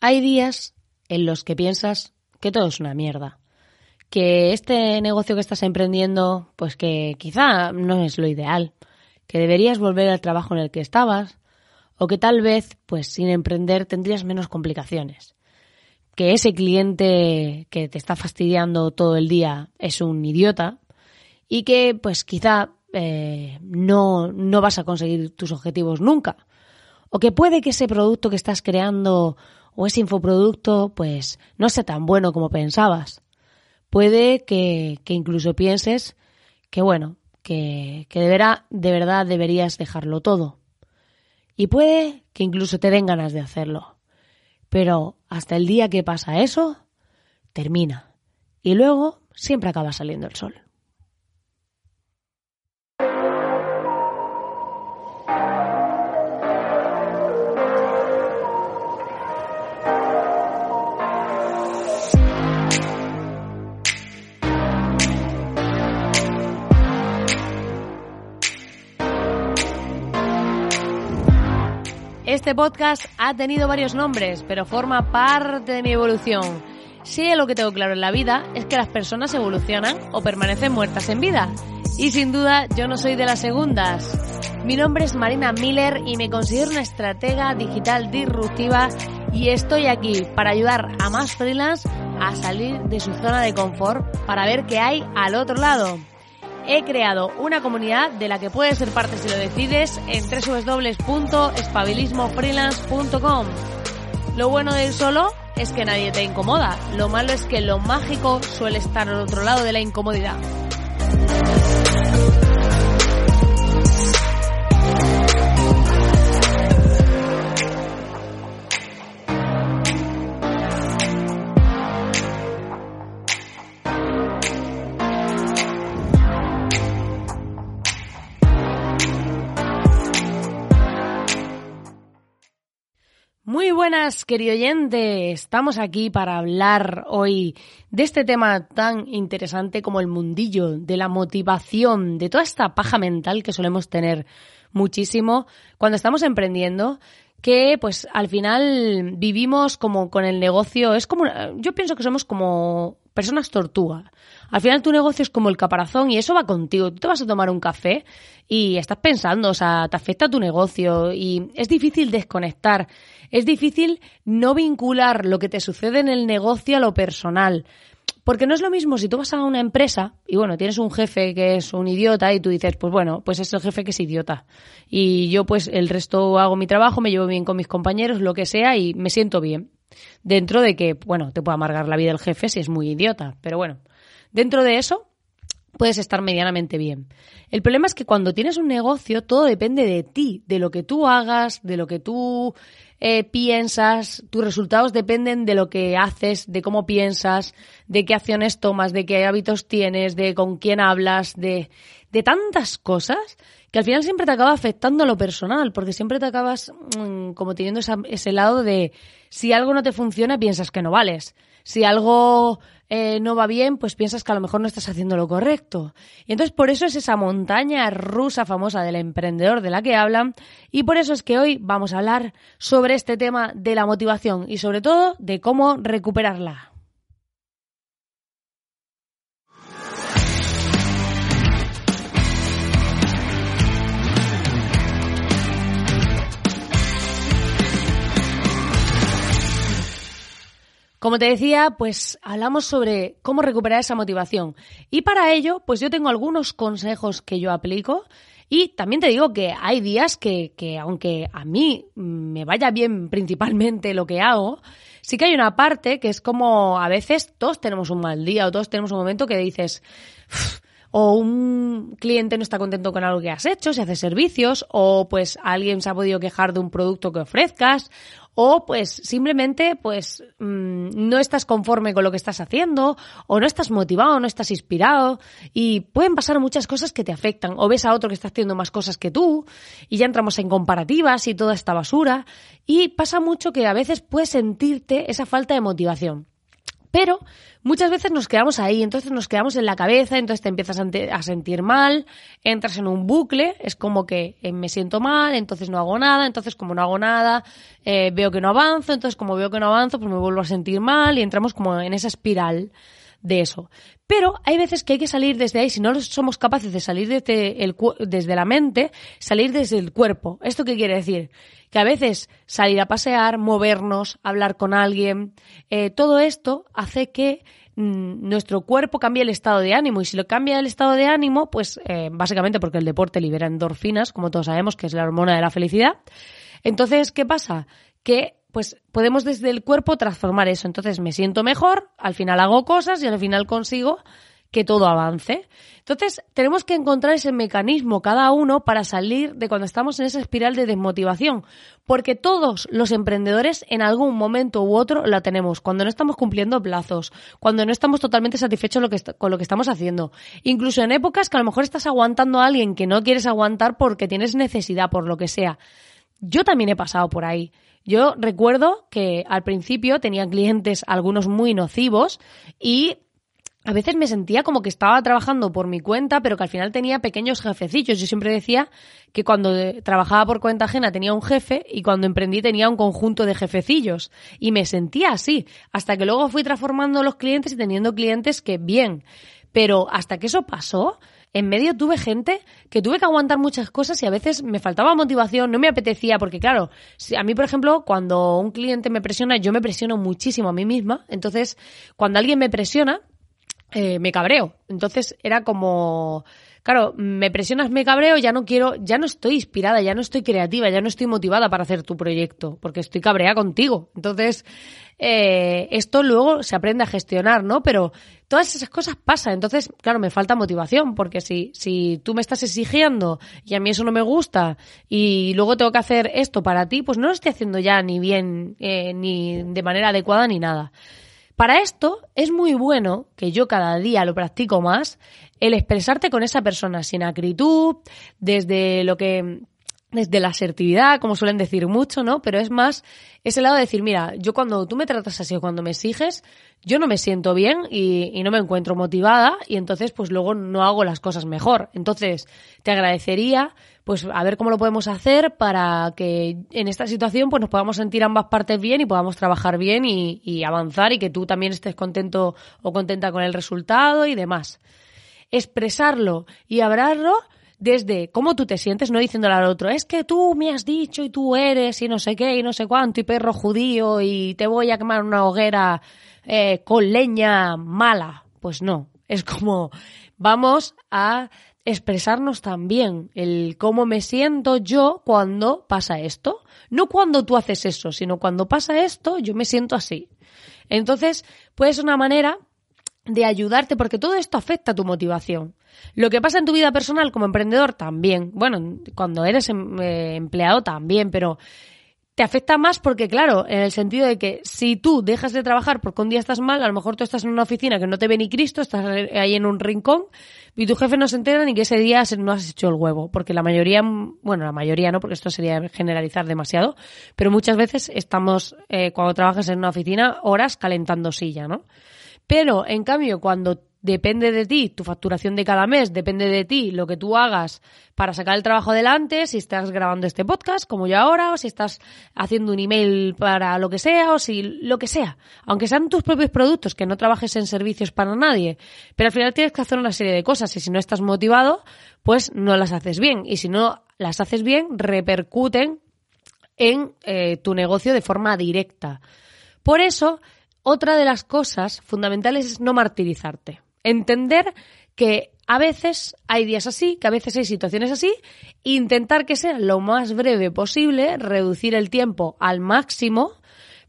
Hay días en los que piensas que todo es una mierda. Que este negocio que estás emprendiendo, pues que quizá no es lo ideal. Que deberías volver al trabajo en el que estabas. O que tal vez, pues sin emprender, tendrías menos complicaciones. Que ese cliente que te está fastidiando todo el día es un idiota. Y que, pues quizá eh, no, no vas a conseguir tus objetivos nunca. O que puede que ese producto que estás creando o ese infoproducto pues no sea tan bueno como pensabas. Puede que, que incluso pienses que bueno, que, que de, de verdad deberías dejarlo todo. Y puede que incluso te den ganas de hacerlo. Pero hasta el día que pasa eso, termina. Y luego siempre acaba saliendo el sol. Este podcast ha tenido varios nombres, pero forma parte de mi evolución. Si lo que tengo claro en la vida es que las personas evolucionan o permanecen muertas en vida. Y sin duda yo no soy de las segundas. Mi nombre es Marina Miller y me considero una estratega digital disruptiva y estoy aquí para ayudar a más freelance a salir de su zona de confort para ver qué hay al otro lado he creado una comunidad de la que puedes ser parte si lo decides en www.espabilismofreelance.com. Lo bueno del solo es que nadie te incomoda. Lo malo es que lo mágico suele estar al otro lado de la incomodidad. Muy buenas, querido oyente. Estamos aquí para hablar hoy de este tema tan interesante como el mundillo de la motivación, de toda esta paja mental que solemos tener muchísimo cuando estamos emprendiendo, que pues al final vivimos como con el negocio, es como, yo pienso que somos como personas tortuga. Al final tu negocio es como el caparazón y eso va contigo. Tú te vas a tomar un café y estás pensando, o sea, te afecta tu negocio y es difícil desconectar. Es difícil no vincular lo que te sucede en el negocio a lo personal. Porque no es lo mismo si tú vas a una empresa y bueno, tienes un jefe que es un idiota y tú dices, pues bueno, pues es el jefe que es idiota. Y yo pues el resto hago mi trabajo, me llevo bien con mis compañeros, lo que sea y me siento bien. Dentro de que, bueno, te puede amargar la vida el jefe si es muy idiota, pero bueno, dentro de eso puedes estar medianamente bien. El problema es que cuando tienes un negocio todo depende de ti, de lo que tú hagas, de lo que tú eh, piensas, tus resultados dependen de lo que haces, de cómo piensas, de qué acciones tomas, de qué hábitos tienes, de con quién hablas, de, de tantas cosas que al final siempre te acaba afectando a lo personal, porque siempre te acabas mm, como teniendo ese lado de si algo no te funciona, piensas que no vales. Si algo eh, no va bien, pues piensas que a lo mejor no estás haciendo lo correcto. Y entonces por eso es esa montaña rusa famosa del emprendedor de la que hablan y por eso es que hoy vamos a hablar sobre este tema de la motivación y sobre todo de cómo recuperarla. Como te decía, pues hablamos sobre cómo recuperar esa motivación. Y para ello, pues yo tengo algunos consejos que yo aplico. Y también te digo que hay días que, que aunque a mí me vaya bien principalmente lo que hago, sí que hay una parte que es como a veces todos tenemos un mal día o todos tenemos un momento que dices, o un cliente no está contento con algo que has hecho, si haces servicios, o pues alguien se ha podido quejar de un producto que ofrezcas, o pues simplemente pues mm, no estás conforme con lo que estás haciendo, o no estás motivado, no estás inspirado, y pueden pasar muchas cosas que te afectan, o ves a otro que está haciendo más cosas que tú, y ya entramos en comparativas y toda esta basura, y pasa mucho que a veces puedes sentirte esa falta de motivación. Pero muchas veces nos quedamos ahí, entonces nos quedamos en la cabeza, entonces te empiezas a sentir mal, entras en un bucle, es como que eh, me siento mal, entonces no hago nada, entonces como no hago nada, eh, veo que no avanzo, entonces como veo que no avanzo, pues me vuelvo a sentir mal y entramos como en esa espiral de eso. Pero hay veces que hay que salir desde ahí, si no somos capaces de salir desde, el, desde la mente, salir desde el cuerpo. ¿Esto qué quiere decir? Que a veces salir a pasear, movernos, hablar con alguien, eh, todo esto hace que mm, nuestro cuerpo cambie el estado de ánimo y si lo cambia el estado de ánimo, pues eh, básicamente porque el deporte libera endorfinas, como todos sabemos que es la hormona de la felicidad. Entonces, ¿qué pasa? Que pues podemos desde el cuerpo transformar eso. Entonces me siento mejor, al final hago cosas y al final consigo que todo avance. Entonces, tenemos que encontrar ese mecanismo cada uno para salir de cuando estamos en esa espiral de desmotivación, porque todos los emprendedores en algún momento u otro la tenemos, cuando no estamos cumpliendo plazos, cuando no estamos totalmente satisfechos con lo que estamos haciendo, incluso en épocas que a lo mejor estás aguantando a alguien que no quieres aguantar porque tienes necesidad, por lo que sea. Yo también he pasado por ahí. Yo recuerdo que al principio tenía clientes algunos muy nocivos y a veces me sentía como que estaba trabajando por mi cuenta, pero que al final tenía pequeños jefecillos. Yo siempre decía que cuando trabajaba por cuenta ajena tenía un jefe y cuando emprendí tenía un conjunto de jefecillos. Y me sentía así, hasta que luego fui transformando los clientes y teniendo clientes que bien. Pero hasta que eso pasó, en medio tuve gente que tuve que aguantar muchas cosas y a veces me faltaba motivación, no me apetecía, porque claro, a mí, por ejemplo, cuando un cliente me presiona, yo me presiono muchísimo a mí misma. Entonces, cuando alguien me presiona, eh, me cabreo. Entonces era como, claro, me presionas, me cabreo, ya no quiero, ya no estoy inspirada, ya no estoy creativa, ya no estoy motivada para hacer tu proyecto, porque estoy cabreada contigo. Entonces, eh, esto luego se aprende a gestionar, ¿no? Pero todas esas cosas pasan. Entonces, claro, me falta motivación, porque si, si tú me estás exigiendo y a mí eso no me gusta y luego tengo que hacer esto para ti, pues no lo estoy haciendo ya ni bien, eh, ni de manera adecuada, ni nada. Para esto es muy bueno, que yo cada día lo practico más, el expresarte con esa persona sin acritud, desde lo que desde la asertividad, como suelen decir mucho, ¿no? Pero es más ese lado de decir, mira, yo cuando tú me tratas así o cuando me exiges, yo no me siento bien y, y, no me encuentro motivada y entonces pues luego no hago las cosas mejor. Entonces te agradecería pues a ver cómo lo podemos hacer para que en esta situación pues nos podamos sentir ambas partes bien y podamos trabajar bien y, y avanzar y que tú también estés contento o contenta con el resultado y demás. Expresarlo y hablarlo desde cómo tú te sientes, no diciéndole al otro, es que tú me has dicho y tú eres y no sé qué y no sé cuánto y perro judío y te voy a quemar una hoguera eh, con leña mala. Pues no, es como vamos a expresarnos también el cómo me siento yo cuando pasa esto. No cuando tú haces eso, sino cuando pasa esto, yo me siento así. Entonces, pues una manera de ayudarte porque todo esto afecta a tu motivación. Lo que pasa en tu vida personal como emprendedor también. Bueno, cuando eres em, eh, empleado también, pero te afecta más porque, claro, en el sentido de que si tú dejas de trabajar porque un día estás mal, a lo mejor tú estás en una oficina que no te ve ni Cristo, estás ahí en un rincón y tu jefe no se entera ni que ese día no has hecho el huevo. Porque la mayoría, bueno, la mayoría no, porque esto sería generalizar demasiado, pero muchas veces estamos, eh, cuando trabajas en una oficina, horas calentando silla, ¿no? Pero, en cambio, cuando depende de ti, tu facturación de cada mes, depende de ti lo que tú hagas para sacar el trabajo adelante, si estás grabando este podcast, como yo ahora, o si estás haciendo un email para lo que sea, o si lo que sea. Aunque sean tus propios productos, que no trabajes en servicios para nadie, pero al final tienes que hacer una serie de cosas y si no estás motivado, pues no las haces bien. Y si no las haces bien, repercuten en eh, tu negocio de forma directa. Por eso, otra de las cosas fundamentales es no martirizarte. Entender que a veces hay días así, que a veces hay situaciones así, intentar que sea lo más breve posible, reducir el tiempo al máximo,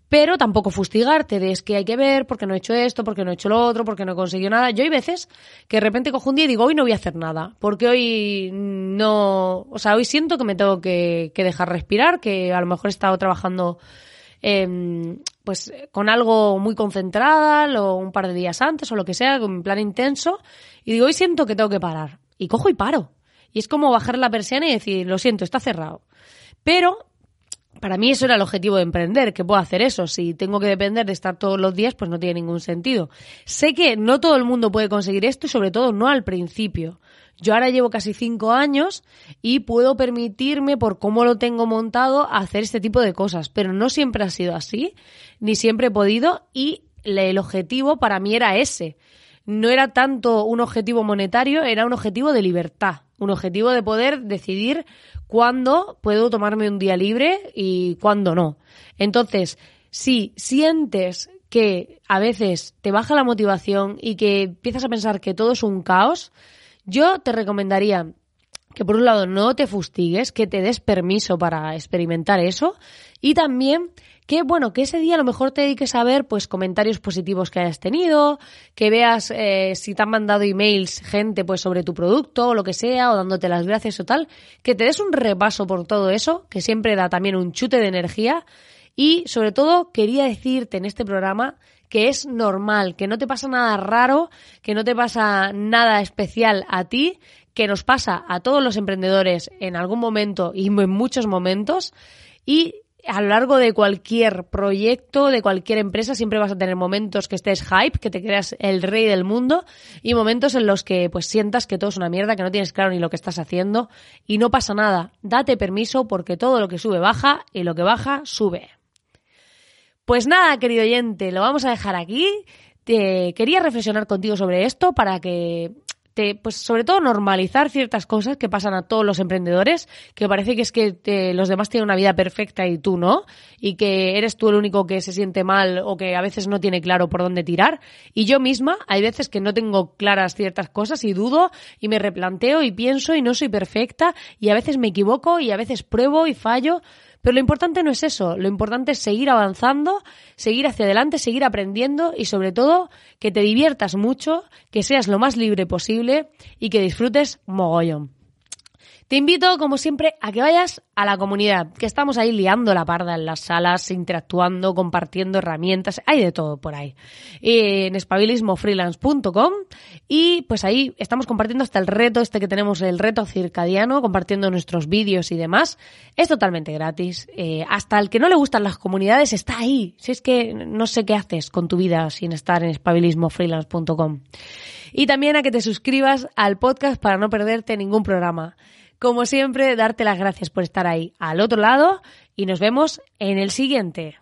pero tampoco fustigarte de es que hay que ver porque no he hecho esto, porque no he hecho lo otro, porque no he conseguido nada. Yo hay veces que de repente cojo un día y digo, hoy no voy a hacer nada, porque hoy no, o sea, hoy siento que me tengo que, que dejar respirar, que a lo mejor he estado trabajando eh, pues con algo muy concentrada, o un par de días antes o lo que sea, con plan intenso, y digo, hoy siento que tengo que parar. Y cojo y paro. Y es como bajar la persiana y decir, lo siento, está cerrado. Pero para mí eso era el objetivo de emprender, que puedo hacer eso. Si tengo que depender de estar todos los días, pues no tiene ningún sentido. Sé que no todo el mundo puede conseguir esto y sobre todo no al principio. Yo ahora llevo casi cinco años y puedo permitirme, por cómo lo tengo montado, hacer este tipo de cosas. Pero no siempre ha sido así, ni siempre he podido y el objetivo para mí era ese. No era tanto un objetivo monetario, era un objetivo de libertad, un objetivo de poder decidir cuándo puedo tomarme un día libre y cuándo no. Entonces, si sientes que a veces te baja la motivación y que empiezas a pensar que todo es un caos, yo te recomendaría que por un lado no te fustigues, que te des permiso para experimentar eso y también que bueno, que ese día a lo mejor te dediques a ver pues comentarios positivos que hayas tenido, que veas eh, si te han mandado emails gente pues sobre tu producto o lo que sea, o dándote las gracias o tal, que te des un repaso por todo eso, que siempre da también un chute de energía. Y sobre todo quería decirte en este programa que es normal, que no te pasa nada raro, que no te pasa nada especial a ti, que nos pasa a todos los emprendedores en algún momento y en muchos momentos y a lo largo de cualquier proyecto, de cualquier empresa, siempre vas a tener momentos que estés hype, que te creas el rey del mundo y momentos en los que pues sientas que todo es una mierda, que no tienes claro ni lo que estás haciendo y no pasa nada. Date permiso porque todo lo que sube baja y lo que baja sube. Pues nada, querido oyente, lo vamos a dejar aquí. Te quería reflexionar contigo sobre esto para que pues sobre todo normalizar ciertas cosas que pasan a todos los emprendedores, que parece que es que los demás tienen una vida perfecta y tú no, y que eres tú el único que se siente mal o que a veces no tiene claro por dónde tirar. Y yo misma, hay veces que no tengo claras ciertas cosas y dudo y me replanteo y pienso y no soy perfecta y a veces me equivoco y a veces pruebo y fallo. Pero lo importante no es eso, lo importante es seguir avanzando, seguir hacia adelante, seguir aprendiendo y sobre todo que te diviertas mucho, que seas lo más libre posible y que disfrutes mogollón. Te invito, como siempre, a que vayas a la comunidad, que estamos ahí liando la parda en las salas, interactuando, compartiendo herramientas, hay de todo por ahí. En espabilismofreelance.com y pues ahí estamos compartiendo hasta el reto este que tenemos, el reto circadiano, compartiendo nuestros vídeos y demás. Es totalmente gratis. Eh, hasta el que no le gustan las comunidades está ahí. Si es que no sé qué haces con tu vida sin estar en espabilismofreelance.com. Y también a que te suscribas al podcast para no perderte ningún programa. Como siempre, darte las gracias por estar ahí al otro lado y nos vemos en el siguiente.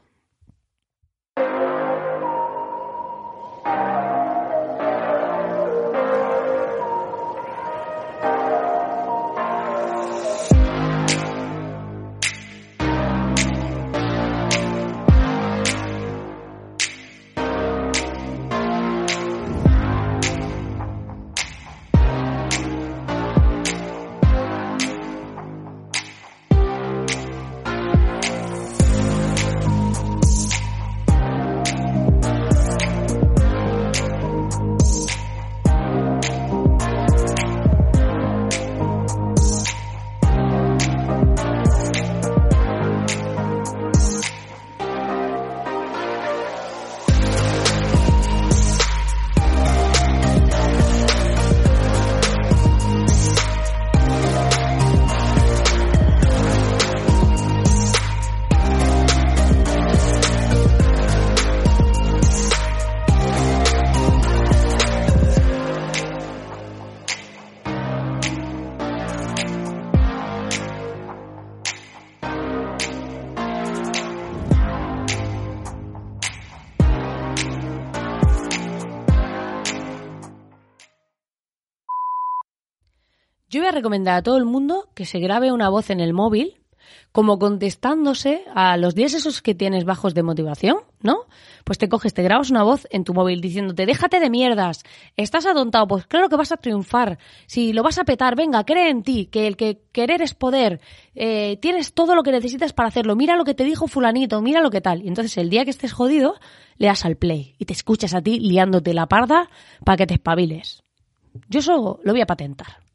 Recomendar a todo el mundo que se grabe una voz en el móvil, como contestándose a los días esos que tienes bajos de motivación, ¿no? Pues te coges, te grabas una voz en tu móvil diciéndote, déjate de mierdas, estás atontado, pues claro que vas a triunfar, si lo vas a petar, venga, cree en ti, que el que querer es poder, eh, tienes todo lo que necesitas para hacerlo, mira lo que te dijo fulanito, mira lo que tal. Y entonces el día que estés jodido, le das al play y te escuchas a ti liándote la parda para que te espabiles. Yo eso lo voy a patentar.